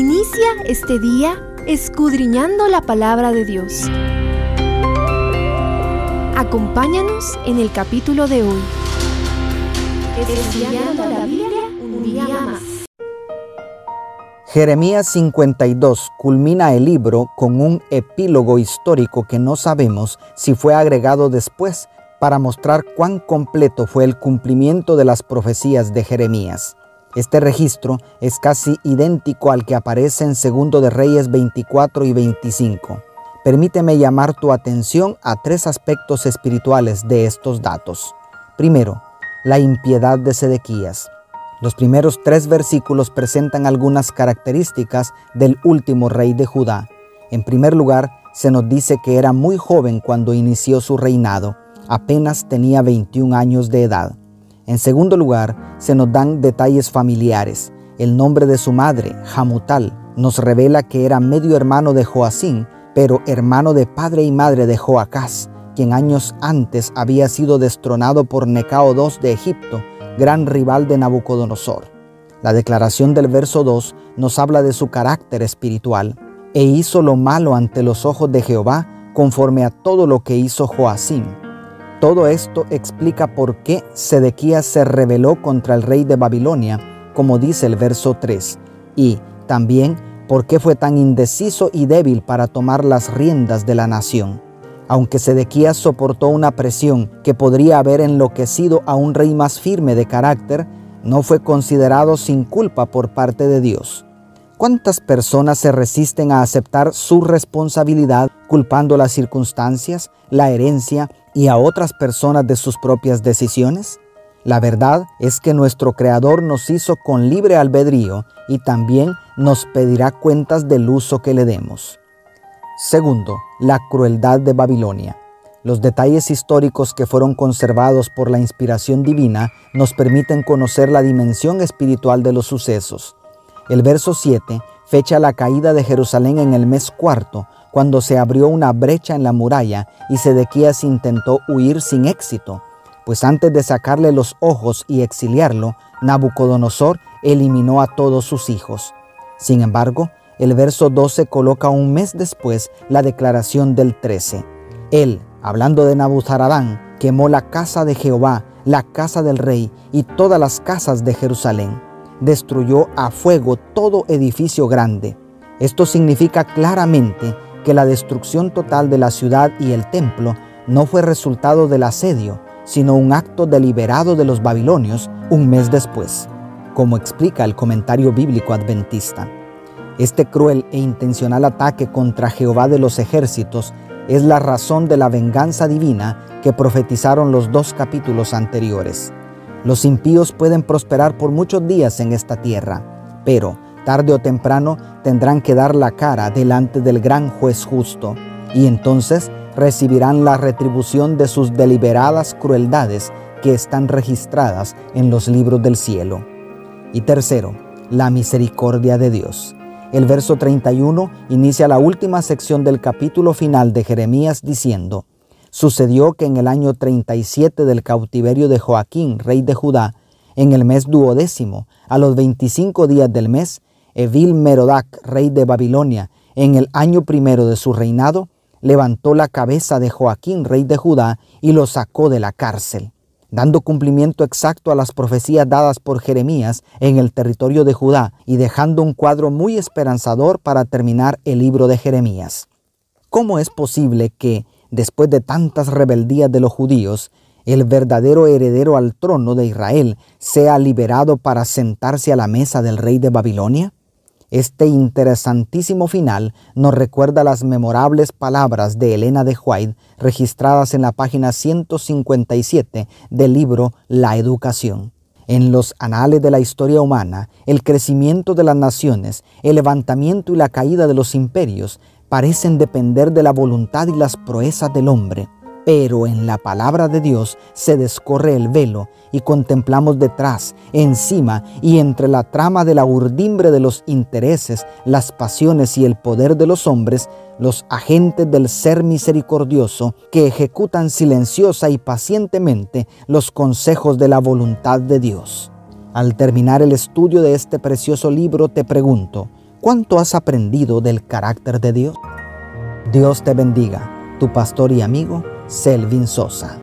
Inicia este día escudriñando la palabra de Dios. Acompáñanos en el capítulo de hoy. Estudiando la Biblia un día más. Jeremías 52 culmina el libro con un epílogo histórico que no sabemos si fue agregado después para mostrar cuán completo fue el cumplimiento de las profecías de Jeremías. Este registro es casi idéntico al que aparece en 2 de Reyes 24 y 25. Permíteme llamar tu atención a tres aspectos espirituales de estos datos. Primero, la impiedad de Sedequías. Los primeros tres versículos presentan algunas características del último rey de Judá. En primer lugar, se nos dice que era muy joven cuando inició su reinado apenas tenía 21 años de edad. En segundo lugar, se nos dan detalles familiares. El nombre de su madre, Jamutal, nos revela que era medio hermano de Joacín, pero hermano de padre y madre de Joacás, quien años antes había sido destronado por Necao II de Egipto, gran rival de Nabucodonosor. La declaración del verso 2 nos habla de su carácter espiritual. E hizo lo malo ante los ojos de Jehová, conforme a todo lo que hizo Joacín todo esto explica por qué Sedequías se rebeló contra el rey de Babilonia, como dice el verso 3, y también por qué fue tan indeciso y débil para tomar las riendas de la nación. Aunque Sedequías soportó una presión que podría haber enloquecido a un rey más firme de carácter, no fue considerado sin culpa por parte de Dios. ¿Cuántas personas se resisten a aceptar su responsabilidad culpando las circunstancias, la herencia y a otras personas de sus propias decisiones? La verdad es que nuestro Creador nos hizo con libre albedrío y también nos pedirá cuentas del uso que le demos. Segundo, la crueldad de Babilonia. Los detalles históricos que fueron conservados por la inspiración divina nos permiten conocer la dimensión espiritual de los sucesos. El verso 7 fecha la caída de Jerusalén en el mes cuarto, cuando se abrió una brecha en la muralla y Sedequías intentó huir sin éxito, pues antes de sacarle los ojos y exiliarlo, Nabucodonosor eliminó a todos sus hijos. Sin embargo, el verso 12 coloca un mes después la declaración del 13. Él, hablando de Nabuzaradán, quemó la casa de Jehová, la casa del rey y todas las casas de Jerusalén destruyó a fuego todo edificio grande. Esto significa claramente que la destrucción total de la ciudad y el templo no fue resultado del asedio, sino un acto deliberado de los babilonios un mes después, como explica el comentario bíblico adventista. Este cruel e intencional ataque contra Jehová de los ejércitos es la razón de la venganza divina que profetizaron los dos capítulos anteriores. Los impíos pueden prosperar por muchos días en esta tierra, pero tarde o temprano tendrán que dar la cara delante del gran juez justo, y entonces recibirán la retribución de sus deliberadas crueldades que están registradas en los libros del cielo. Y tercero, la misericordia de Dios. El verso 31 inicia la última sección del capítulo final de Jeremías diciendo, Sucedió que en el año 37 del cautiverio de Joaquín, rey de Judá, en el mes duodécimo, a los 25 días del mes, Evil Merodac, rey de Babilonia, en el año primero de su reinado, levantó la cabeza de Joaquín, rey de Judá, y lo sacó de la cárcel, dando cumplimiento exacto a las profecías dadas por Jeremías en el territorio de Judá y dejando un cuadro muy esperanzador para terminar el libro de Jeremías. ¿Cómo es posible que después de tantas rebeldías de los judíos, el verdadero heredero al trono de Israel sea liberado para sentarse a la mesa del rey de Babilonia? Este interesantísimo final nos recuerda las memorables palabras de Elena de White registradas en la página 157 del libro La Educación. En los anales de la historia humana, el crecimiento de las naciones, el levantamiento y la caída de los imperios parecen depender de la voluntad y las proezas del hombre, pero en la palabra de Dios se descorre el velo y contemplamos detrás, encima y entre la trama de la urdimbre de los intereses, las pasiones y el poder de los hombres, los agentes del ser misericordioso que ejecutan silenciosa y pacientemente los consejos de la voluntad de Dios. Al terminar el estudio de este precioso libro te pregunto, ¿Cuánto has aprendido del carácter de Dios? Dios te bendiga, tu pastor y amigo Selvin Sosa.